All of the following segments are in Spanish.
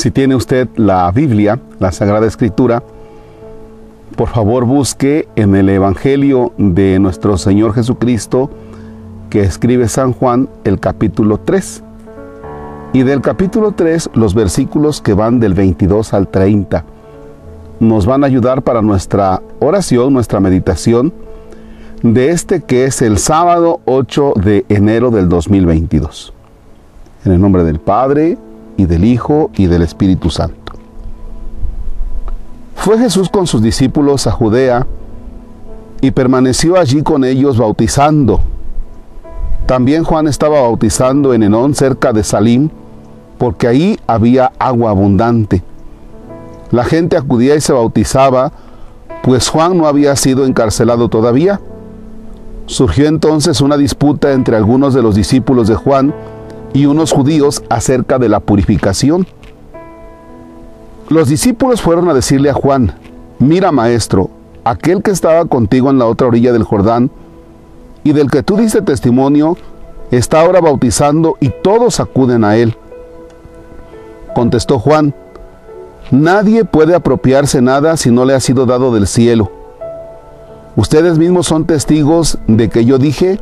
Si tiene usted la Biblia, la Sagrada Escritura, por favor busque en el Evangelio de nuestro Señor Jesucristo que escribe San Juan el capítulo 3. Y del capítulo 3 los versículos que van del 22 al 30 nos van a ayudar para nuestra oración, nuestra meditación de este que es el sábado 8 de enero del 2022. En el nombre del Padre, y del Hijo, y del Espíritu Santo. Fue Jesús con sus discípulos a Judea, y permaneció allí con ellos bautizando. También Juan estaba bautizando en Enón, cerca de Salim, porque ahí había agua abundante. La gente acudía y se bautizaba, pues Juan no había sido encarcelado todavía. Surgió entonces una disputa entre algunos de los discípulos de Juan y unos judíos acerca de la purificación. Los discípulos fueron a decirle a Juan, mira maestro, aquel que estaba contigo en la otra orilla del Jordán y del que tú diste testimonio, está ahora bautizando y todos acuden a él. Contestó Juan, nadie puede apropiarse nada si no le ha sido dado del cielo. Ustedes mismos son testigos de que yo dije,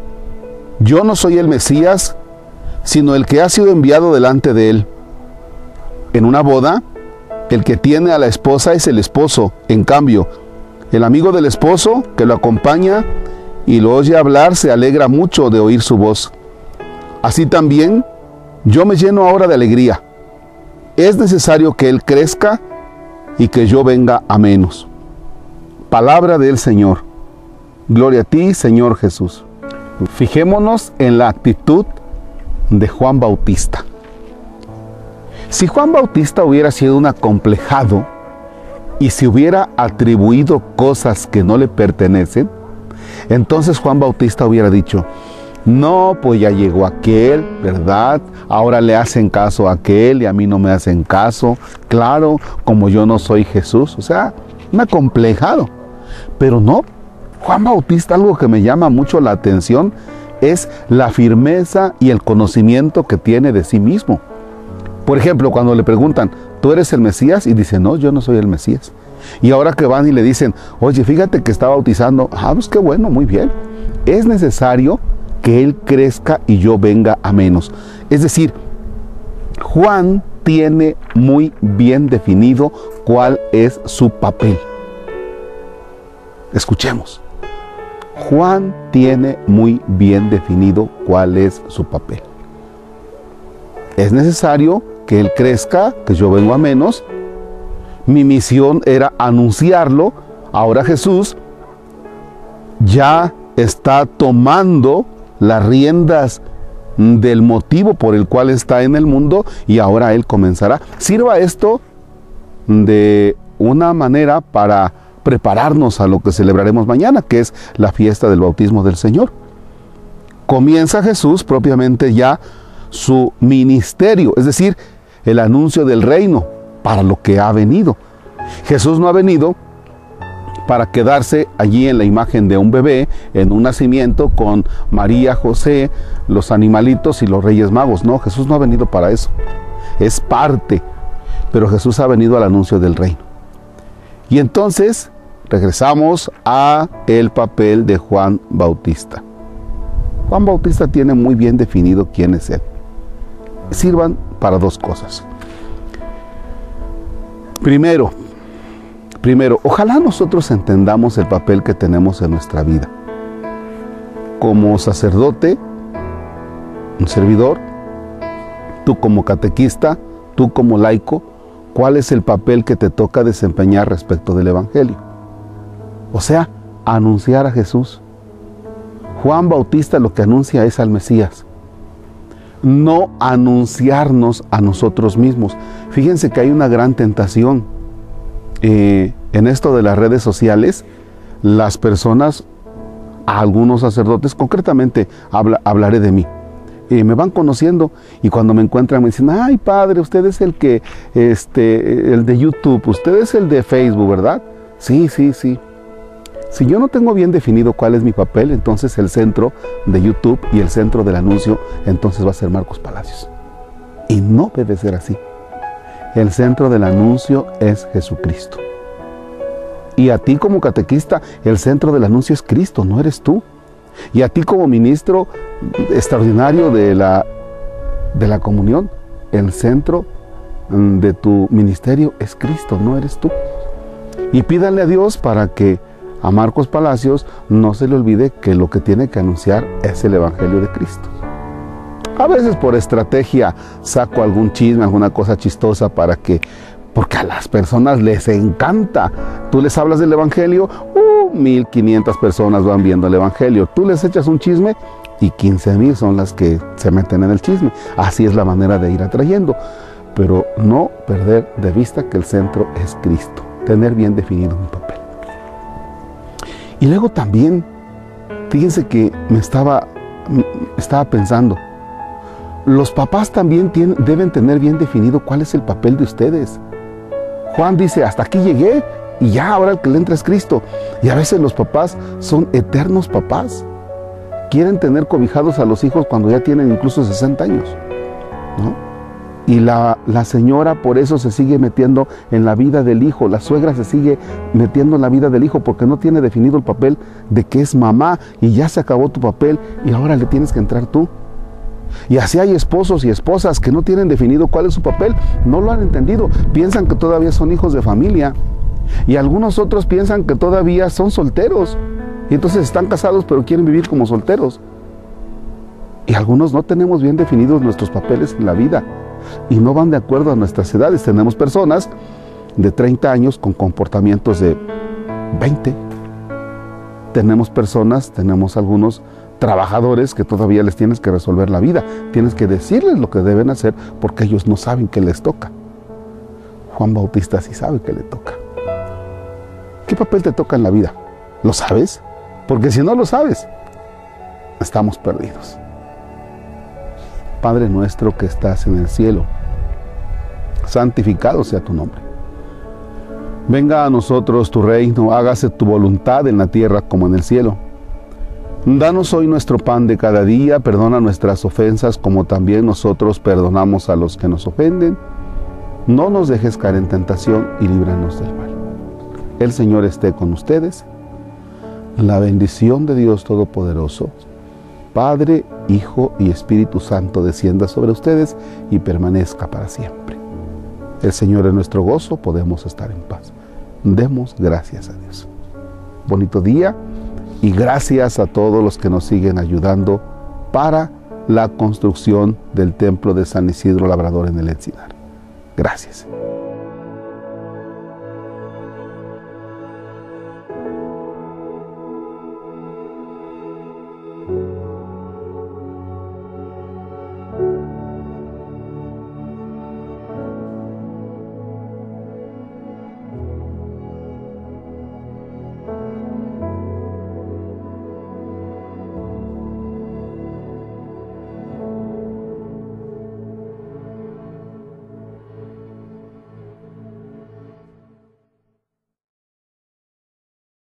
yo no soy el Mesías, sino el que ha sido enviado delante de él. En una boda, el que tiene a la esposa es el esposo. En cambio, el amigo del esposo que lo acompaña y lo oye hablar se alegra mucho de oír su voz. Así también, yo me lleno ahora de alegría. Es necesario que Él crezca y que yo venga a menos. Palabra del Señor. Gloria a ti, Señor Jesús. Fijémonos en la actitud de Juan Bautista. Si Juan Bautista hubiera sido un acomplejado y se hubiera atribuido cosas que no le pertenecen, entonces Juan Bautista hubiera dicho, no, pues ya llegó aquel, ¿verdad? Ahora le hacen caso a aquel y a mí no me hacen caso. Claro, como yo no soy Jesús. O sea, un acomplejado. Pero no, Juan Bautista, algo que me llama mucho la atención es la firmeza y el conocimiento que tiene de sí mismo. Por ejemplo, cuando le preguntan, ¿tú eres el Mesías? Y dice, no, yo no soy el Mesías. Y ahora que van y le dicen, oye, fíjate que está bautizando, ah, pues qué bueno, muy bien. Es necesario que Él crezca y yo venga a menos. Es decir, Juan tiene muy bien definido cuál es su papel. Escuchemos. Juan tiene muy bien definido cuál es su papel. Es necesario que Él crezca, que yo vengo a menos. Mi misión era anunciarlo. Ahora Jesús ya está tomando las riendas del motivo por el cual está en el mundo y ahora Él comenzará. Sirva esto de una manera para prepararnos a lo que celebraremos mañana, que es la fiesta del bautismo del Señor. Comienza Jesús propiamente ya su ministerio, es decir, el anuncio del reino para lo que ha venido. Jesús no ha venido para quedarse allí en la imagen de un bebé, en un nacimiento con María, José, los animalitos y los reyes magos. No, Jesús no ha venido para eso. Es parte, pero Jesús ha venido al anuncio del reino. Y entonces regresamos a el papel de Juan Bautista. Juan Bautista tiene muy bien definido quién es él. Sirvan para dos cosas. Primero, primero, ojalá nosotros entendamos el papel que tenemos en nuestra vida. Como sacerdote, un servidor, tú como catequista, tú como laico, ¿cuál es el papel que te toca desempeñar respecto del Evangelio? O sea, anunciar a Jesús. Juan Bautista lo que anuncia es al Mesías. No anunciarnos a nosotros mismos. Fíjense que hay una gran tentación eh, en esto de las redes sociales. Las personas, algunos sacerdotes, concretamente hablaré de mí. Eh, me van conociendo y cuando me encuentran me dicen, ay padre, usted es el que, este, el de YouTube, usted es el de Facebook, ¿verdad? Sí, sí, sí. Si yo no tengo bien definido cuál es mi papel, entonces el centro de YouTube y el centro del anuncio, entonces va a ser Marcos Palacios. Y no debe ser así. El centro del anuncio es Jesucristo. Y a ti como catequista, el centro del anuncio es Cristo, no eres tú. Y a ti como ministro extraordinario de la, de la comunión, el centro mm, de tu ministerio es Cristo, no eres tú. Y pídale a Dios para que a Marcos Palacios no se le olvide que lo que tiene que anunciar es el Evangelio de Cristo. A veces por estrategia saco algún chisme, alguna cosa chistosa para que, porque a las personas les encanta. Tú les hablas del Evangelio, 1500 personas van viendo el Evangelio. Tú les echas un chisme y 15 mil son las que se meten en el chisme. Así es la manera de ir atrayendo. Pero no perder de vista que el centro es Cristo. Tener bien definido un papel. Y luego también, fíjense que me estaba, estaba pensando, los papás también deben tener bien definido cuál es el papel de ustedes. Juan dice, hasta aquí llegué y ya ahora el que le entra es Cristo. Y a veces los papás son eternos papás. Quieren tener cobijados a los hijos cuando ya tienen incluso 60 años. Y la, señora por eso se sigue metiendo en la vida del hijo, la suegra se sigue metiendo en la vida del hijo porque no tiene definido el papel de que es mamá y ya se acabó tu papel y ahora le tienes que entrar tú. Y así hay esposos y esposas que no tienen definido cuál es su papel, no lo han entendido, piensan que todavía son hijos de familia y algunos otros piensan que todavía son solteros y entonces están casados pero quieren vivir como solteros. Y algunos no tenemos bien definidos nuestros papeles en la vida y no van de acuerdo a nuestras edades. Tenemos personas de 30 años con comportamientos de 20. Tenemos personas, tenemos algunos trabajadores que todavía les tienes que resolver la vida. Tienes que decirles lo que deben hacer porque ellos no saben qué les toca. Juan Bautista sí sabe qué le toca. ¿Qué papel te toca en la vida? ¿Lo sabes? Porque si no lo sabes, estamos perdidos. Padre nuestro que estás en el cielo, santificado sea tu nombre. Venga a nosotros tu reino, hágase tu voluntad en la tierra como en el cielo. Danos hoy nuestro pan de cada día, perdona nuestras ofensas como también nosotros perdonamos a los que nos ofenden. No nos dejes caer en tentación y líbranos del mal. El Señor esté con ustedes. La bendición de Dios Todopoderoso, Padre, Hijo y Espíritu Santo descienda sobre ustedes y permanezca para siempre. El Señor es nuestro gozo, podemos estar en paz. Demos gracias a Dios. Bonito día y gracias a todos los que nos siguen ayudando para la construcción del templo de San Isidro Labrador en el Encinar. Gracias.